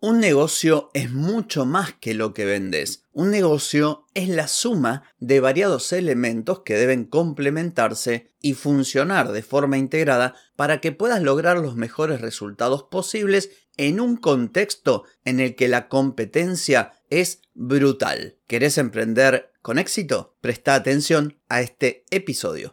Un negocio es mucho más que lo que vendes. Un negocio es la suma de variados elementos que deben complementarse y funcionar de forma integrada para que puedas lograr los mejores resultados posibles en un contexto en el que la competencia es brutal. ¿Querés emprender con éxito? Presta atención a este episodio.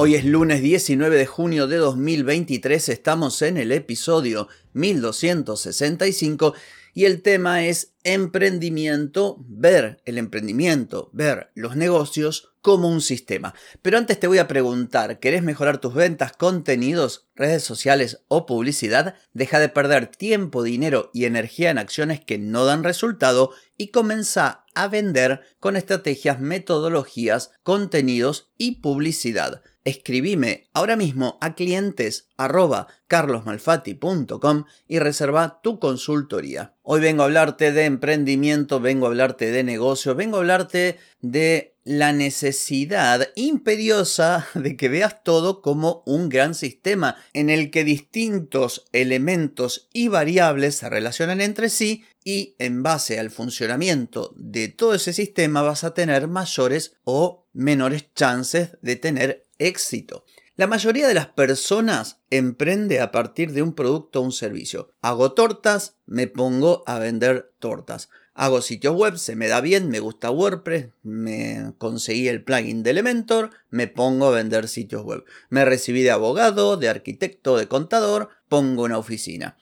Hoy es lunes 19 de junio de 2023, estamos en el episodio 1265 y el tema es emprendimiento, ver el emprendimiento, ver los negocios como un sistema. Pero antes te voy a preguntar, ¿querés mejorar tus ventas, contenidos, redes sociales o publicidad? Deja de perder tiempo, dinero y energía en acciones que no dan resultado y comienza a vender con estrategias, metodologías, contenidos y publicidad escribime ahora mismo a clientes arroba carlosmalfatti.com y reserva tu consultoría. Hoy vengo a hablarte de emprendimiento, vengo a hablarte de negocio, vengo a hablarte de la necesidad imperiosa de que veas todo como un gran sistema en el que distintos elementos y variables se relacionan entre sí y en base al funcionamiento de todo ese sistema vas a tener mayores o menores chances de tener éxito. La mayoría de las personas emprende a partir de un producto o un servicio. Hago tortas, me pongo a vender tortas. Hago sitios web, se me da bien, me gusta WordPress, me conseguí el plugin de Elementor, me pongo a vender sitios web. Me recibí de abogado, de arquitecto, de contador, pongo una oficina.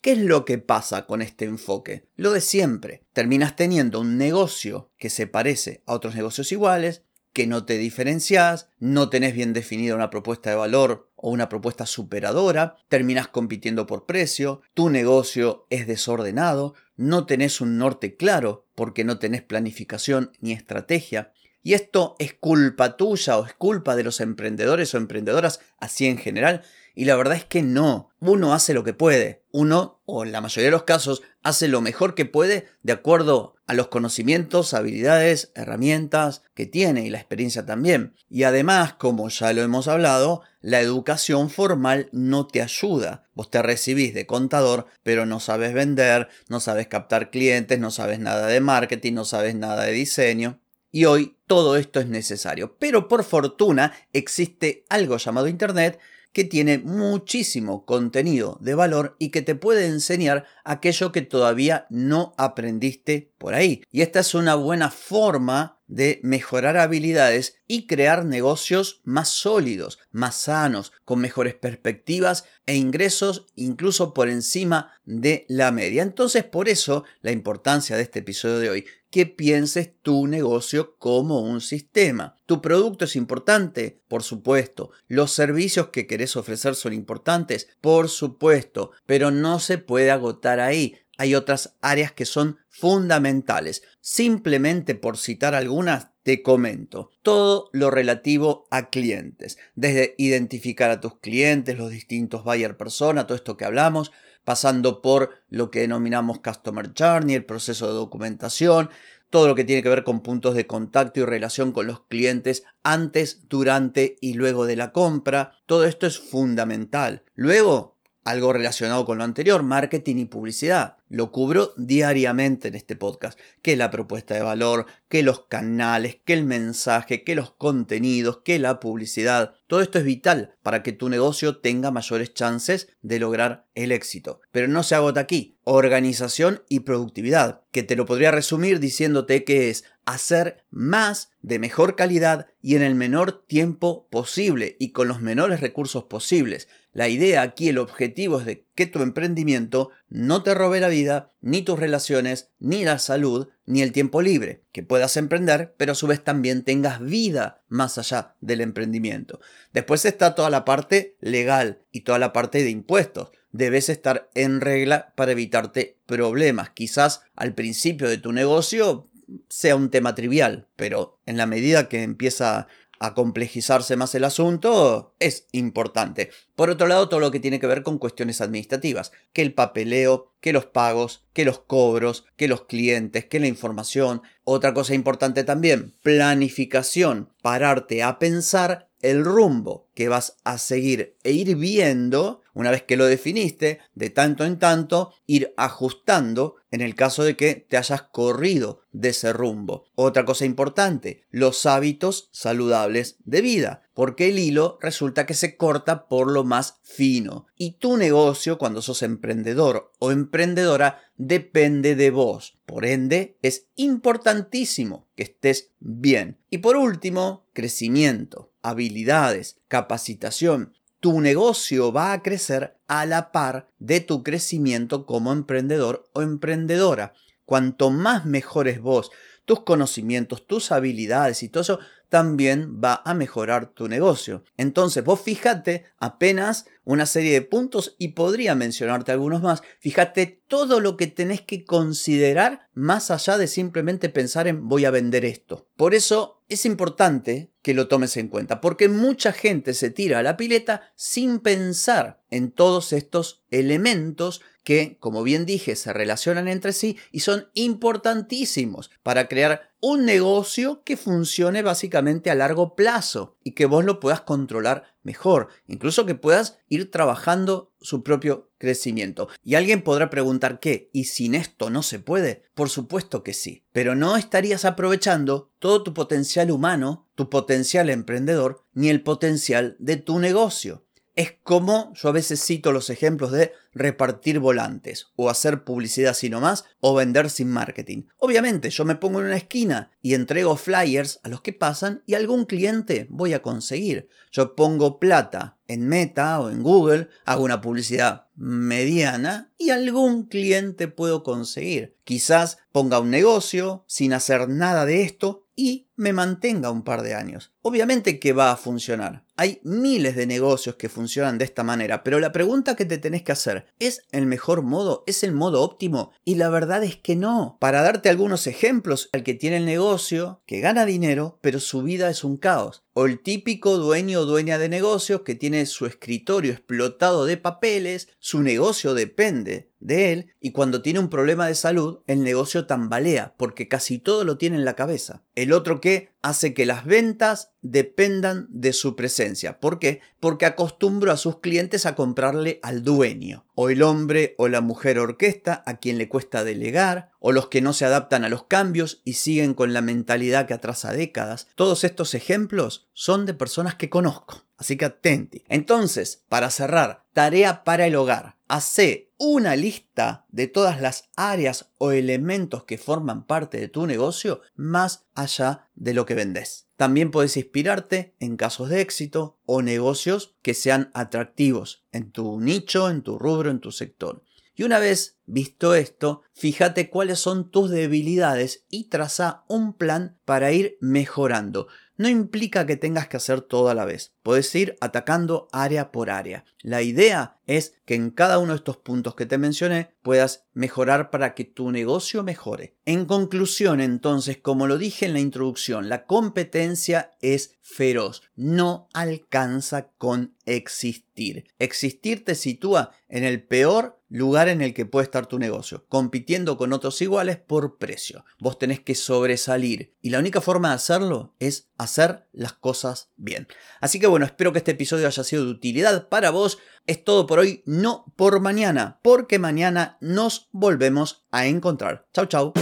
¿Qué es lo que pasa con este enfoque? Lo de siempre. Terminas teniendo un negocio que se parece a otros negocios iguales, que no te diferencias, no tenés bien definida una propuesta de valor o una propuesta superadora, terminas compitiendo por precio, tu negocio es desordenado, no tenés un norte claro porque no tenés planificación ni estrategia. Y esto es culpa tuya o es culpa de los emprendedores o emprendedoras así en general. Y la verdad es que no. Uno hace lo que puede. Uno, o en la mayoría de los casos, hace lo mejor que puede de acuerdo a los conocimientos, habilidades, herramientas que tiene y la experiencia también. Y además, como ya lo hemos hablado, la educación formal no te ayuda. Vos te recibís de contador, pero no sabes vender, no sabes captar clientes, no sabes nada de marketing, no sabes nada de diseño. Y hoy todo esto es necesario. Pero por fortuna existe algo llamado Internet que tiene muchísimo contenido de valor y que te puede enseñar aquello que todavía no aprendiste por ahí. Y esta es una buena forma de mejorar habilidades y crear negocios más sólidos, más sanos, con mejores perspectivas e ingresos incluso por encima de la media. Entonces por eso la importancia de este episodio de hoy que pienses tu negocio como un sistema. Tu producto es importante, por supuesto. Los servicios que querés ofrecer son importantes, por supuesto, pero no se puede agotar ahí. Hay otras áreas que son fundamentales. Simplemente por citar algunas, te comento. Todo lo relativo a clientes. Desde identificar a tus clientes, los distintos buyer persona, todo esto que hablamos, pasando por lo que denominamos Customer Journey, el proceso de documentación, todo lo que tiene que ver con puntos de contacto y relación con los clientes antes, durante y luego de la compra. Todo esto es fundamental. Luego, algo relacionado con lo anterior, marketing y publicidad. Lo cubro diariamente en este podcast, que la propuesta de valor, que los canales, que el mensaje, que los contenidos, que la publicidad. Todo esto es vital para que tu negocio tenga mayores chances de lograr el éxito. Pero no se agota aquí. Organización y productividad, que te lo podría resumir diciéndote que es hacer más de mejor calidad y en el menor tiempo posible y con los menores recursos posibles. La idea aquí, el objetivo es de que tu emprendimiento no te robe la vida, ni tus relaciones, ni la salud, ni el tiempo libre. Que puedas emprender, pero a su vez también tengas vida más allá del emprendimiento. Después está toda la parte legal y toda la parte de impuestos. Debes estar en regla para evitarte problemas. Quizás al principio de tu negocio sea un tema trivial, pero en la medida que empieza a complejizarse más el asunto, es importante. Por otro lado, todo lo que tiene que ver con cuestiones administrativas, que el papeleo, que los pagos, que los cobros, que los clientes, que la información. Otra cosa importante también, planificación, pararte a pensar el rumbo que vas a seguir e ir viendo, una vez que lo definiste, de tanto en tanto, ir ajustando en el caso de que te hayas corrido de ese rumbo. Otra cosa importante, los hábitos saludables de vida, porque el hilo resulta que se corta por lo más fino. Y tu negocio, cuando sos emprendedor o emprendedora, depende de vos. Por ende, es importantísimo que estés bien. Y por último, crecimiento, habilidades, capacitación. Tu negocio va a crecer a la par de tu crecimiento como emprendedor o emprendedora. Cuanto más mejores vos tus conocimientos, tus habilidades y todo eso, también va a mejorar tu negocio. Entonces, vos fíjate apenas una serie de puntos y podría mencionarte algunos más. Fíjate todo lo que tenés que considerar más allá de simplemente pensar en voy a vender esto. Por eso es importante que lo tomes en cuenta, porque mucha gente se tira a la pileta sin pensar en todos estos elementos que, como bien dije, se relacionan entre sí y son importantísimos para crear un negocio que funcione básicamente a largo plazo y que vos lo puedas controlar mejor, incluso que puedas ir trabajando su propio crecimiento. Y alguien podrá preguntar qué, ¿y sin esto no se puede? Por supuesto que sí, pero no estarías aprovechando todo tu potencial humano, tu potencial emprendedor, ni el potencial de tu negocio. Es como yo a veces cito los ejemplos de repartir volantes, o hacer publicidad sin más, o vender sin marketing. Obviamente, yo me pongo en una esquina y entrego flyers a los que pasan y algún cliente voy a conseguir. Yo pongo plata en Meta o en Google, hago una publicidad mediana y algún cliente puedo conseguir. Quizás ponga un negocio sin hacer nada de esto y me mantenga un par de años. Obviamente que va a funcionar. Hay miles de negocios que funcionan de esta manera, pero la pregunta que te tenés que hacer, ¿es el mejor modo? ¿Es el modo óptimo? Y la verdad es que no. Para darte algunos ejemplos, el que tiene el negocio, que gana dinero, pero su vida es un caos. O el típico dueño o dueña de negocios que tiene su escritorio explotado de papeles, su negocio depende de él y cuando tiene un problema de salud, el negocio tambalea porque casi todo lo tiene en la cabeza. El otro que hace que las ventas dependan de su presencia. ¿Por qué? Porque acostumbro a sus clientes a comprarle al dueño. O el hombre o la mujer orquesta a quien le cuesta delegar, o los que no se adaptan a los cambios y siguen con la mentalidad que atrasa décadas. Todos estos ejemplos son de personas que conozco. Así que atenti. Entonces, para cerrar, tarea para el hogar. Hace una lista de todas las áreas o elementos que forman parte de tu negocio más allá de lo que vendes. También puedes inspirarte en casos de éxito o negocios que sean atractivos en tu nicho, en tu rubro, en tu sector. Y una vez visto esto, fíjate cuáles son tus debilidades y traza un plan para ir mejorando no implica que tengas que hacer todo a la vez. Puedes ir atacando área por área. La idea es que en cada uno de estos puntos que te mencioné puedas mejorar para que tu negocio mejore. En conclusión, entonces, como lo dije en la introducción, la competencia es feroz. No alcanza con existir. Existir te sitúa en el peor lugar en el que puede estar tu negocio, compitiendo con otros iguales por precio. Vos tenés que sobresalir y la única forma de hacerlo es hacer las cosas bien. Así que bueno, espero que este episodio haya sido de utilidad para vos. Es todo por hoy, no por mañana, porque mañana nos volvemos a encontrar. Chau, chau.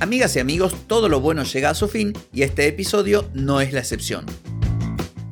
Amigas y amigos, todo lo bueno llega a su fin y este episodio no es la excepción.